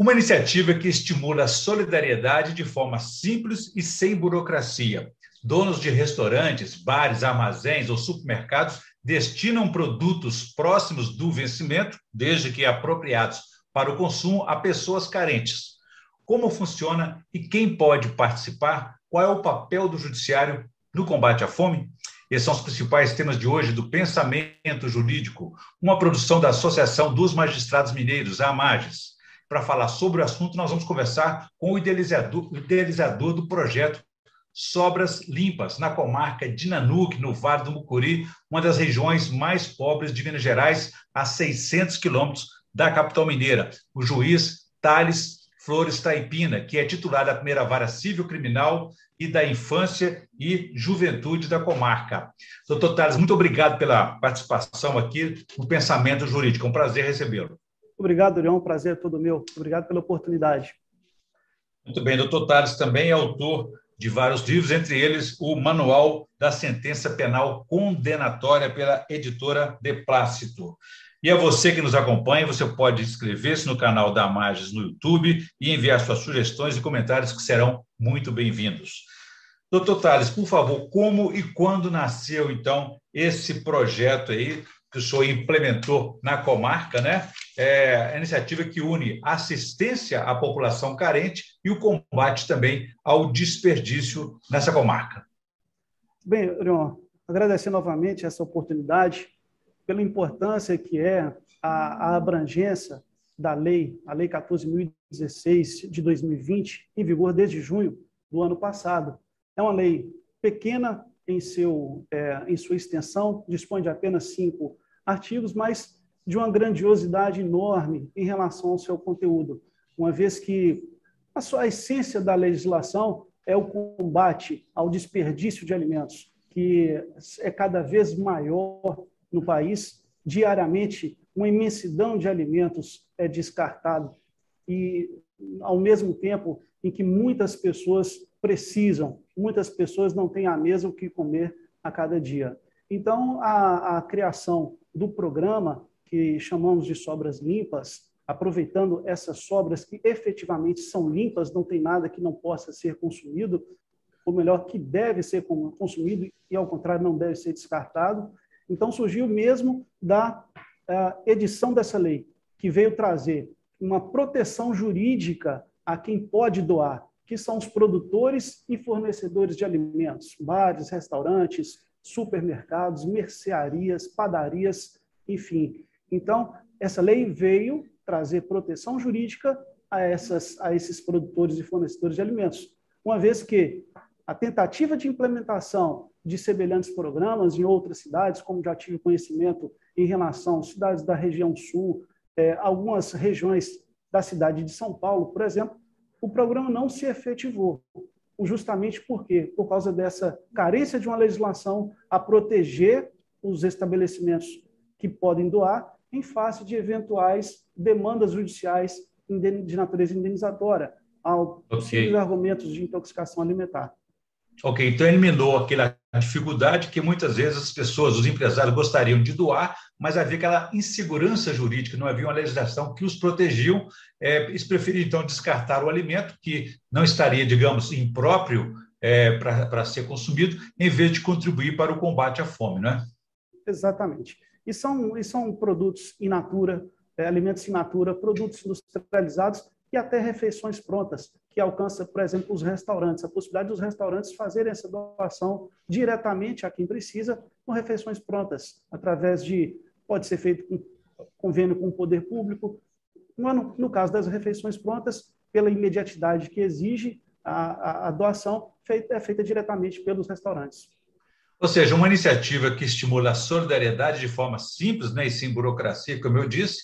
Uma iniciativa que estimula a solidariedade de forma simples e sem burocracia. Donos de restaurantes, bares, armazéns ou supermercados destinam produtos próximos do vencimento, desde que apropriados para o consumo, a pessoas carentes. Como funciona e quem pode participar? Qual é o papel do judiciário no combate à fome? Esses são os principais temas de hoje do Pensamento Jurídico, uma produção da Associação dos Magistrados Mineiros, a AMAGES para falar sobre o assunto, nós vamos conversar com o idealizador, idealizador do projeto Sobras Limpas, na comarca de Nanuque, no Vale do Mucuri, uma das regiões mais pobres de Minas Gerais, a 600 quilômetros da capital mineira. O juiz Thales Flores Taipina, que é titular da primeira vara civil criminal e da infância e juventude da comarca. Doutor Thales, muito obrigado pela participação aqui no Pensamento Jurídico. É um prazer recebê-lo. Obrigado, Leão. Prazer é todo meu. Obrigado pela oportunidade. Muito bem. Doutor Tales também é autor de vários livros, entre eles o Manual da Sentença Penal Condenatória pela editora De Plácito. E a você que nos acompanha, você pode inscrever-se no canal da Amages no YouTube e enviar suas sugestões e comentários que serão muito bem-vindos. Doutor Tales, por favor, como e quando nasceu, então, esse projeto aí que o senhor implementou na comarca, né? É a iniciativa que une assistência à população carente e o combate também ao desperdício nessa comarca. Bem, Leon, agradecer novamente essa oportunidade, pela importância que é a, a abrangência da lei, a Lei 14.016 de 2020, em vigor desde junho do ano passado. É uma lei pequena, em, seu, é, em sua extensão, dispõe de apenas cinco artigos, mas de uma grandiosidade enorme em relação ao seu conteúdo, uma vez que a sua essência da legislação é o combate ao desperdício de alimentos, que é cada vez maior no país. Diariamente, uma imensidão de alimentos é descartado e, ao mesmo tempo em que muitas pessoas precisam, muitas pessoas não têm a mesa o que comer a cada dia. Então, a, a criação do programa, que chamamos de sobras limpas, aproveitando essas sobras que efetivamente são limpas, não tem nada que não possa ser consumido, ou melhor, que deve ser consumido e, ao contrário, não deve ser descartado. Então, surgiu mesmo da edição dessa lei, que veio trazer uma proteção jurídica a quem pode doar, que são os produtores e fornecedores de alimentos, bares, restaurantes, supermercados, mercearias, padarias, enfim. Então, essa lei veio trazer proteção jurídica a, essas, a esses produtores e fornecedores de alimentos, uma vez que a tentativa de implementação de semelhantes programas em outras cidades, como já tive conhecimento em relação às cidades da região sul, é, algumas regiões da cidade de São Paulo, por exemplo, o programa não se efetivou. Justamente por quê? Por causa dessa carência de uma legislação a proteger os estabelecimentos que podem doar em face de eventuais demandas judiciais de natureza indenizatória, ao okay. argumentos de intoxicação alimentar. Ok, então eliminou aquela dificuldade que muitas vezes as pessoas, os empresários gostariam de doar, mas havia aquela insegurança jurídica, não havia uma legislação que os protegiam, é, eles preferiam então descartar o alimento que não estaria, digamos, impróprio é, para ser consumido, em vez de contribuir para o combate à fome, não é? Exatamente. E são, e são produtos in natura, é, alimentos in natura, produtos industrializados e até refeições prontas, que alcança, por exemplo, os restaurantes, a possibilidade dos restaurantes fazerem essa doação diretamente a quem precisa com refeições prontas, através de, pode ser feito com convênio com o poder público, no, no caso das refeições prontas, pela imediatidade que exige a, a, a doação, feita, é feita diretamente pelos restaurantes. Ou seja, uma iniciativa que estimula a solidariedade de forma simples né, e sem burocracia, como eu disse,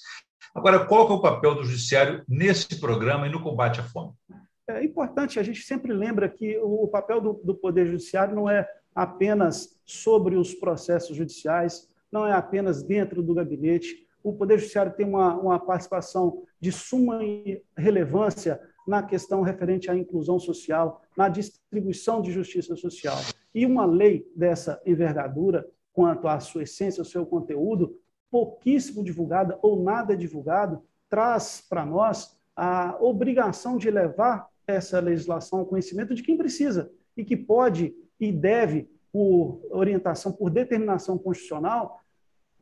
Agora, qual é o papel do judiciário nesse programa e no combate à fome? É importante, a gente sempre lembra que o papel do, do Poder Judiciário não é apenas sobre os processos judiciais, não é apenas dentro do gabinete. O Poder Judiciário tem uma, uma participação de suma relevância na questão referente à inclusão social, na distribuição de justiça social. E uma lei dessa envergadura, quanto à sua essência, ao seu conteúdo, pouquíssimo divulgada ou nada divulgado, traz para nós a obrigação de levar essa legislação ao conhecimento de quem precisa e que pode e deve, por orientação, por determinação constitucional,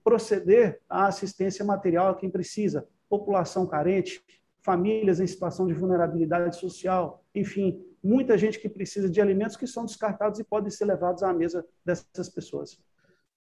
proceder à assistência material a quem precisa, população carente, famílias em situação de vulnerabilidade social, enfim, muita gente que precisa de alimentos que são descartados e podem ser levados à mesa dessas pessoas.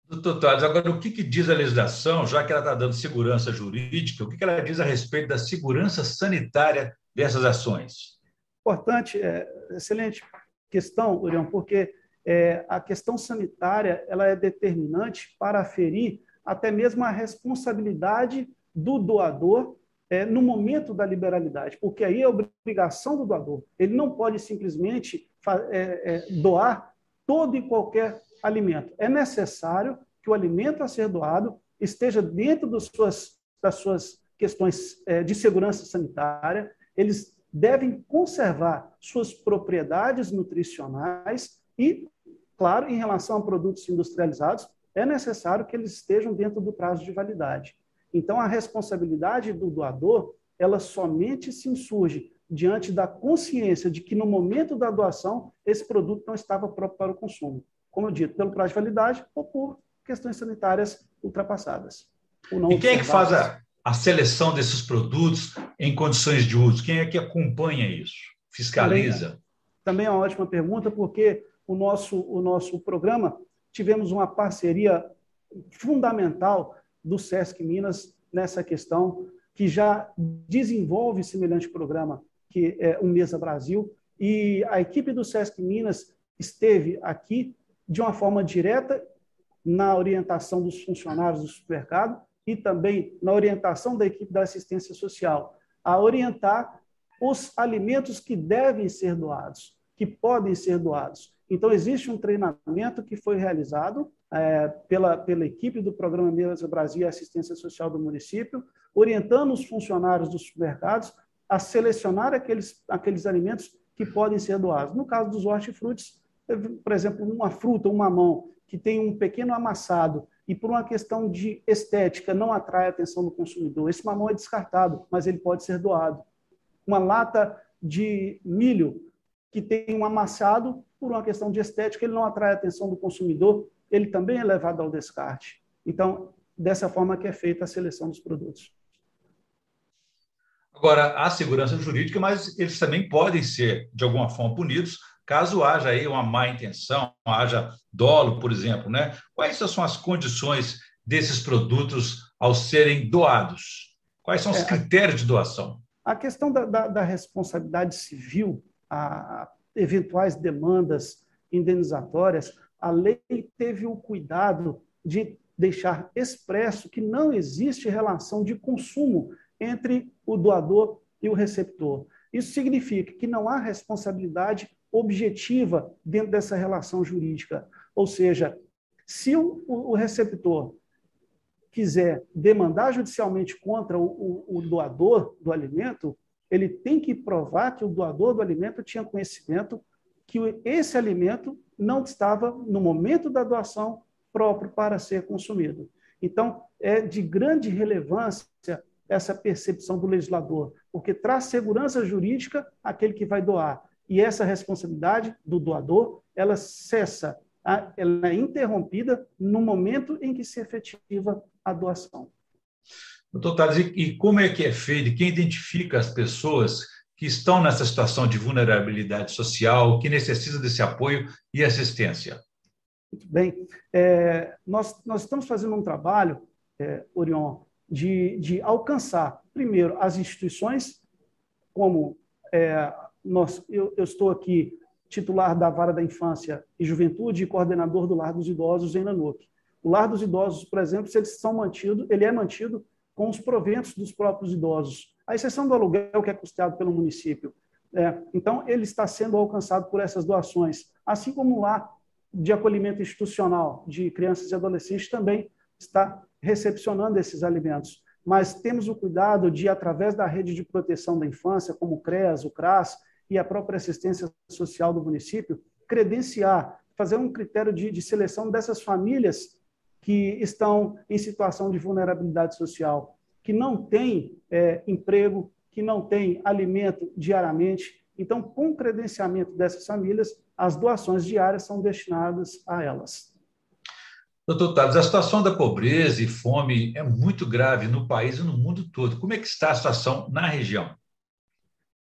Doutor Tales, agora o que, que, diz a legislação, já que ela está dando segurança jurídica, o que, que ela diz a respeito da segurança sanitária dessas ações? Importante, é, excelente questão, Urião, porque é, a questão sanitária ela é determinante para aferir até mesmo a responsabilidade do doador é, no momento da liberalidade, porque aí é obrigação do doador. Ele não pode simplesmente é, é, doar todo e qualquer alimento. É necessário que o alimento a ser doado esteja dentro das suas, das suas questões é, de segurança sanitária, eles devem conservar suas propriedades nutricionais e, claro, em relação a produtos industrializados, é necessário que eles estejam dentro do prazo de validade. Então, a responsabilidade do doador, ela somente se insurge diante da consciência de que no momento da doação esse produto não estava próprio para o consumo. Como eu disse, pelo prazo de validade ou por questões sanitárias ultrapassadas. e quem é que faz a, a seleção desses produtos em condições de uso? Quem é que acompanha isso? Fiscaliza? Também, também é uma ótima pergunta, porque o nosso, o nosso programa tivemos uma parceria fundamental do SESC Minas nessa questão, que já desenvolve semelhante programa, que é o Mesa Brasil, e a equipe do SESC Minas esteve aqui de uma forma direta na orientação dos funcionários do supermercado e também na orientação da equipe da assistência social, a orientar os alimentos que devem ser doados, que podem ser doados. Então, existe um treinamento que foi realizado é, pela, pela equipe do Programa Mesa Brasil e Assistência Social do município, orientando os funcionários dos supermercados a selecionar aqueles, aqueles alimentos que podem ser doados. No caso dos hortifrutis, por exemplo, uma fruta, um mamão, que tem um pequeno amassado e por uma questão de estética não atrai a atenção do consumidor, esse mamão é descartado, mas ele pode ser doado. Uma lata de milho que tem um amassado, por uma questão de estética, ele não atrai a atenção do consumidor, ele também é levado ao descarte. Então, dessa forma que é feita a seleção dos produtos. Agora, há segurança jurídica, mas eles também podem ser, de alguma forma, punidos caso haja aí uma má intenção, haja dolo, por exemplo. Né? Quais são as condições desses produtos ao serem doados? Quais são os é, critérios de doação? A questão da, da, da responsabilidade civil, a eventuais demandas indenizatórias, a lei teve o cuidado de deixar expresso que não existe relação de consumo entre o doador e o receptor. Isso significa que não há responsabilidade objetiva dentro dessa relação jurídica. Ou seja, se o, receptor quiser demandar judicialmente contra o, doador do alimento, ele tem que provar que o doador do alimento tinha conhecimento que esse alimento não estava, no momento da doação, próprio para ser consumido. Então, é de grande relevância essa percepção do legislador, porque traz segurança jurídica àquele que vai doar. E essa responsabilidade do doador, ela cessa, ela é interrompida no momento em que se efetiva a doação. Doutor Tales, e como é que é feito? Quem identifica as pessoas que estão nessa situação de vulnerabilidade social, que necessitam desse apoio e assistência? Muito bem. É, nós, nós estamos fazendo um trabalho, é, Orion, de, de alcançar, primeiro, as instituições, como é, nós, eu, eu estou aqui titular da Vara da Infância e Juventude e coordenador do Lar dos Idosos em Nanuque. O Lar dos Idosos, por exemplo, eles são mantidos, ele é mantido com os proventos dos próprios idosos a exceção do aluguel que é custeado pelo município. É, então, ele está sendo alcançado por essas doações, assim como lá de acolhimento institucional de crianças e adolescentes também está recepcionando esses alimentos. Mas temos o cuidado de, através da rede de proteção da infância, como o CREAS, o CRAS e a própria assistência social do município, credenciar, fazer um critério de, de seleção dessas famílias que estão em situação de vulnerabilidade social que não têm é, emprego, que não têm alimento diariamente. Então, com o credenciamento dessas famílias, as doações diárias são destinadas a elas. Doutor Tales, a situação da pobreza e fome é muito grave no país e no mundo todo. Como é que está a situação na região?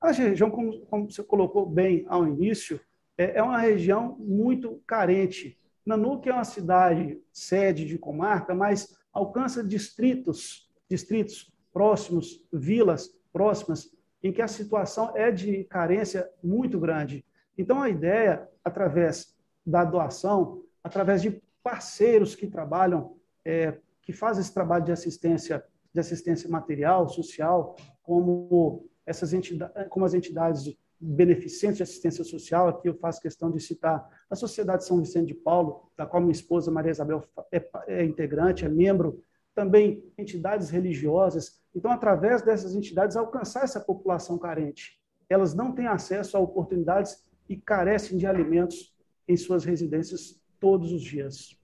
A região, como, como você colocou bem ao início, é, é uma região muito carente. Nanuque é uma cidade sede de comarca, mas alcança distritos, distritos próximos, vilas próximas, em que a situação é de carência muito grande. Então, a ideia, através da doação, através de parceiros que trabalham, é, que fazem esse trabalho de assistência, de assistência material, social, como essas entidades, como as entidades beneficentes de assistência social, aqui eu faço questão de citar a Sociedade São Vicente de Paulo, da qual minha esposa Maria Isabel é, é integrante, é membro, também entidades religiosas. Então, através dessas entidades, alcançar essa população carente. Elas não têm acesso a oportunidades e carecem de alimentos em suas residências todos os dias.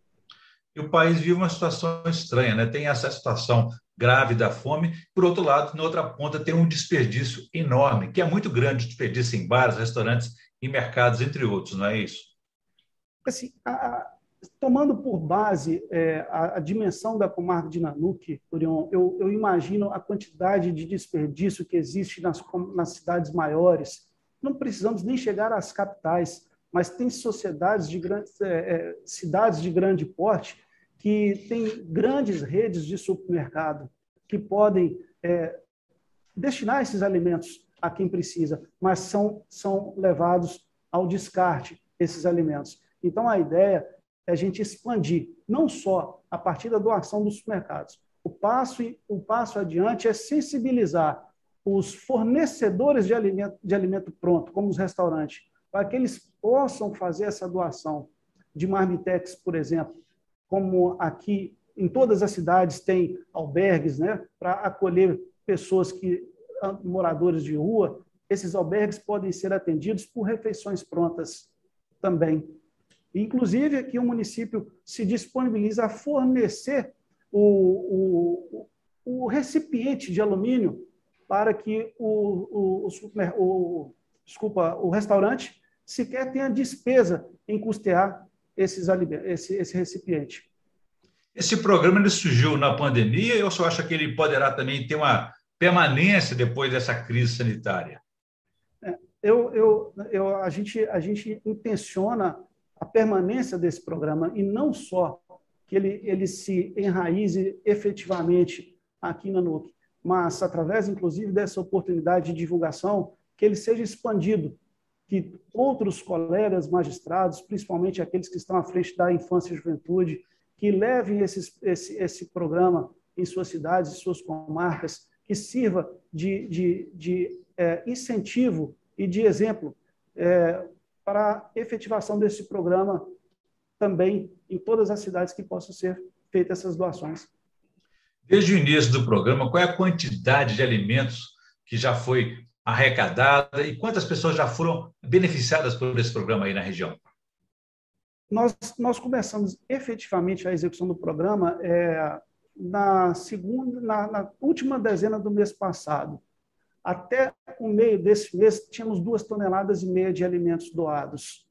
E o país vive uma situação estranha, né? Tem essa situação grave da fome. Por outro lado, na outra ponta, tem um desperdício enorme, que é muito grande, desperdício em bares, restaurantes e mercados, entre outros, não é isso? Assim, a, tomando por base é, a, a, dimensão da comarca de Nanuque, Orion, eu, eu, imagino a quantidade de desperdício que existe nas, nas cidades maiores. Não precisamos nem chegar às capitais, mas tem sociedades de grandes, é, é, cidades de grande porte que têm grandes redes de supermercado que podem é, destinar esses alimentos a quem precisa, mas são, são levados ao descarte esses alimentos. Então, a ideia é a gente expandir, não só a partir da doação dos supermercados. O passo, o passo adiante é sensibilizar os fornecedores de alimento, de alimento pronto, como os restaurantes, para que eles possam fazer essa doação de marmitex, por exemplo, como aqui em todas as cidades tem albergues, né, para acolher pessoas que ah, moradores de rua, esses albergues podem ser atendidos por refeições prontas também. Inclusive, aqui o município se disponibiliza a fornecer o, o, o recipiente de alumínio para que o, o, o, desculpa, o restaurante sequer tenha despesa em custear esses esse, esse recipiente. Esse programa ele surgiu na pandemia ou você acha que ele poderá também ter uma permanência depois dessa crise sanitária? É, eu, eu, eu, a, gente, a gente intenciona a permanência desse programa e não só que ele, ele se enraize efetivamente aqui na NUC, mas através, inclusive, dessa oportunidade de divulgação, que ele seja expandido que outros colegas magistrados, principalmente aqueles que estão à frente da infância e juventude, que levem esses, esse, esse programa em suas cidades, em suas comarcas, que sirva de, de, de é, incentivo e de exemplo é, para a efetivação desse programa também em todas as cidades que possam ser feitas essas doações. Desde o início do programa, qual é a quantidade de alimentos que já foi arrecadada e quantas pessoas já foram beneficiadas por esse programa aí na região? Nós, nós começamos efetivamente a execução do programa é, na segunda, na, na, última dezena do mês passado. Até o meio desse mês, tínhamos duas toneladas e meia de alimentos doados.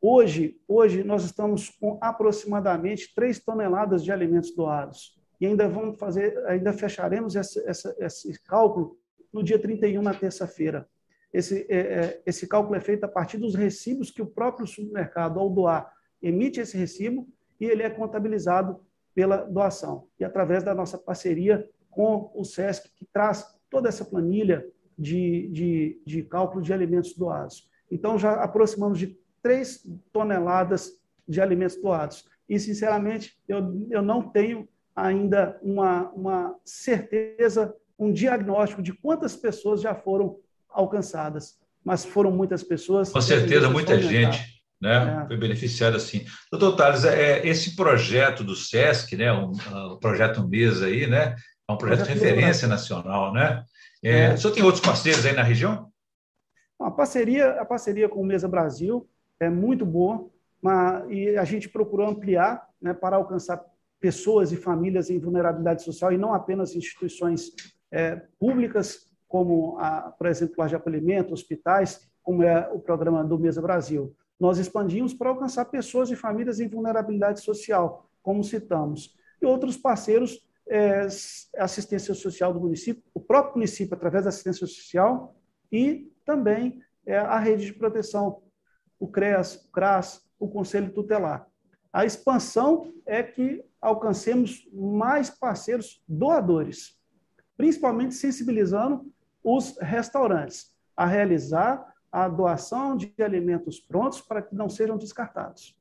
Hoje, hoje nós estamos com aproximadamente três toneladas de alimentos doados. E ainda vamos fazer, ainda fecharemos esse, esse, esse cálculo no dia 31, na terça-feira. Esse, é, é, esse cálculo é feito a partir dos recibos que o próprio supermercado, ao doar, emite esse recibo e ele é contabilizado pela doação. E através da nossa parceria com o SESC, que traz toda essa planilha de, de, de cálculo de alimentos doados. Então, já aproximamos de 3 toneladas de alimentos doados. E, sinceramente, eu, eu não tenho ainda uma, uma certeza um diagnóstico de quantas pessoas já foram alcançadas, mas foram muitas pessoas. Com certeza, muita gente. Né? É. Foi beneficiada assim. Doutor Tales, é, esse projeto do SESC, né, um, um projeto Mesa aí, né, é um projeto, de referência nacional, né? É, é. O senhor tem outros parceiros aí na região? A parceria, a parceria com o Mesa Brasil é muito boa, mas, e a gente procurou ampliar né, para alcançar pessoas e famílias em vulnerabilidade social e não apenas instituições é, públicas como, a, por exemplo, loja de acolhimento, hospitais, como é o programa do Mesa Brasil. Nós expandimos para alcançar pessoas e famílias em vulnerabilidade social, como citamos. E outros parceiros, é, assistência social do município, o próprio município, através da assistência social, e também é, a rede de proteção, o CREAS, o CRAS, o Conselho Tutelar. A expansão é que alcancemos mais parceiros doadores, principalmente sensibilizando os restaurantes a realizar a doação de alimentos prontos para que não sejam descartados.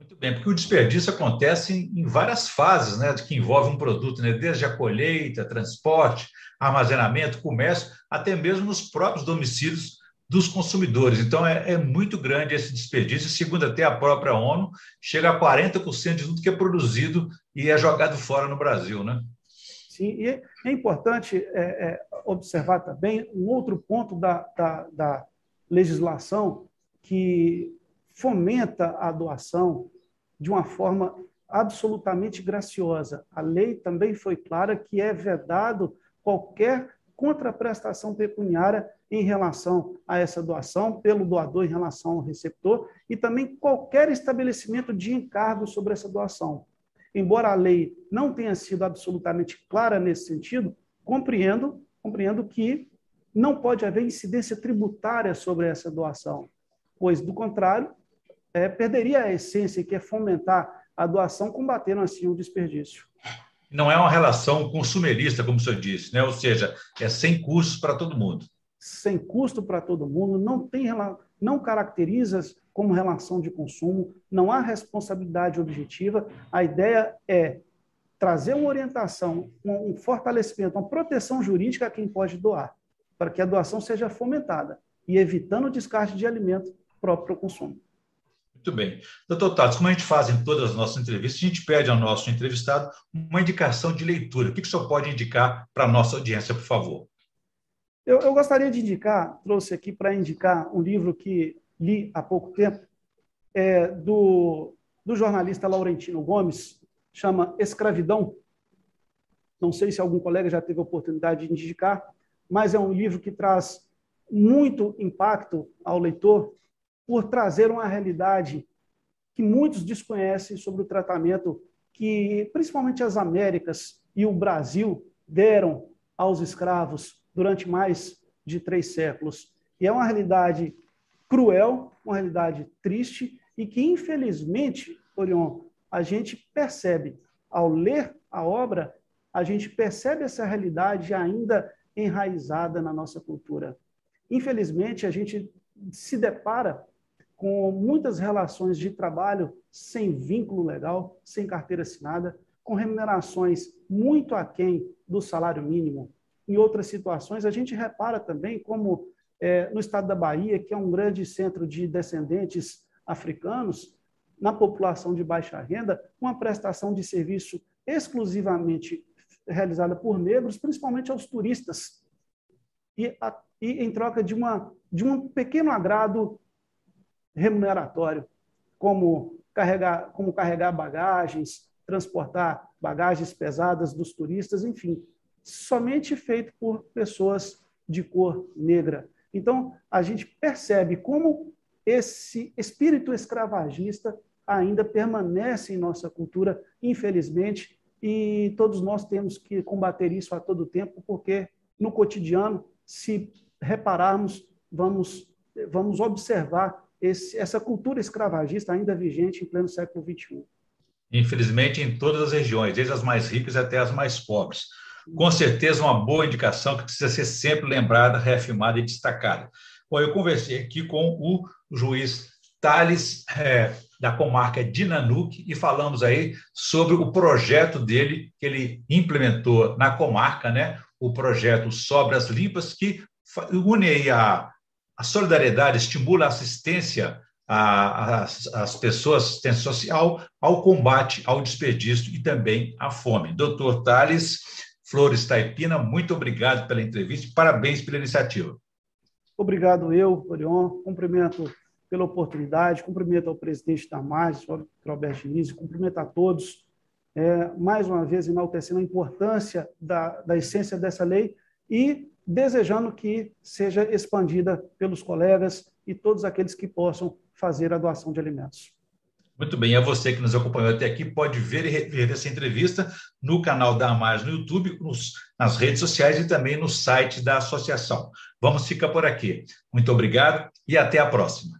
Muito bem, porque o desperdício acontece em várias fases, né, que envolve um produto, né, desde a colheita, transporte, armazenamento, comércio, até mesmo nos próprios domicílios dos consumidores. Então, é, é, muito grande esse desperdício. Segundo até a própria ONU, chega a 40% de tudo que é produzido e é jogado fora no Brasil, né? Sim, e é importante é, é, observar também um outro ponto da, da, da legislação que fomenta a doação de uma forma absolutamente graciosa. A lei também foi clara que é vedado qualquer contraprestação pecuniária em relação a essa doação, pelo doador em relação ao receptor, e também qualquer estabelecimento de encargo sobre essa doação. Embora a lei não tenha sido absolutamente clara nesse sentido, compreendo, compreendo que não pode haver incidência tributária sobre essa doação, pois, do contrário, é, perderia a essência, que é fomentar a doação, combatendo assim o desperdício não é uma relação consumerista, como o senhor disse, né? ou seja, é sem custos para todo mundo. Sem custo para todo mundo, não tem não caracteriza como relação de consumo, não há responsabilidade objetiva. A ideia é trazer uma orientação, um fortalecimento, uma proteção jurídica a quem pode doar, para que a doação seja fomentada e evitando o descarte de alimento próprio para o consumo. Muito bem. Doutor Tatos, como a gente faz em todas as nossas entrevistas, a gente pede ao nosso entrevistado uma indicação de leitura. O que, que o senhor pode indicar para a nossa audiência, por favor? Eu, eu gostaria de indicar, trouxe aqui para indicar um livro que li há pouco tempo, é, do, do jornalista Laurentino Gomes, chama Escravidão. Não sei se algum colega já teve a oportunidade de indicar, mas é um livro que traz muito impacto ao leitor por trazer uma realidade que muitos desconhecem sobre o tratamento que, principalmente as Américas e o Brasil, deram aos escravos durante mais de três séculos. E é uma realidade cruel, uma realidade triste e que, infelizmente, Orion, a gente percebe, ao ler a obra, a gente percebe essa realidade ainda enraizada na nossa cultura. Infelizmente, a gente se depara com muitas relações de trabalho sem vínculo legal, sem carteira assinada, com remunerações muito aquém do salário mínimo. Em outras situações, a gente repara também como é, no estado da Bahia, que é um grande centro de descendentes africanos, na população de baixa renda, uma prestação de serviço exclusivamente realizada por negros, principalmente aos turistas, e, a, e em troca de, uma, de um pequeno agrado remuneratório, como carregar, como carregar bagagens, transportar bagagens pesadas dos turistas, enfim, somente feito por pessoas de cor negra. Então, a gente percebe como esse espírito escravagista ainda permanece em nossa cultura, infelizmente, e todos nós temos que combater isso a todo tempo, porque no cotidiano, se repararmos, vamos, vamos observar esse, essa cultura escravagista ainda vigente em pleno século XXI. Infelizmente, em todas as regiões, desde as mais ricas até as mais pobres. Com certeza, uma boa indicação que precisa ser sempre lembrada, reafirmada e destacada. Bom, eu conversei aqui com o juiz Thales, é, da comarca de Nanuque, e falamos aí sobre o projeto dele, que ele implementou na comarca, né? o projeto Sobras Limpas, que une aí a a solidariedade estimula a assistência às pessoas, assistência social, ao combate ao desperdício e também à fome. Doutor Thales Flores Taipina, muito obrigado pela entrevista e parabéns pela iniciativa. Obrigado eu, Orion, cumprimento pela oportunidade, cumprimento ao presidente da MAS, Roberto Diniz, cumprimento a todos, é, mais uma vez enaltecendo a importância da, da essência dessa lei e desejando que seja expandida pelos colegas e todos aqueles que possam fazer a doação de alimentos. Muito bem, é você que nos acompanhou até aqui, pode ver e rever essa entrevista no canal da Amaz no YouTube, nos, nas redes sociais e também no site da associação. Vamos ficar por aqui. Muito obrigado e até a próxima.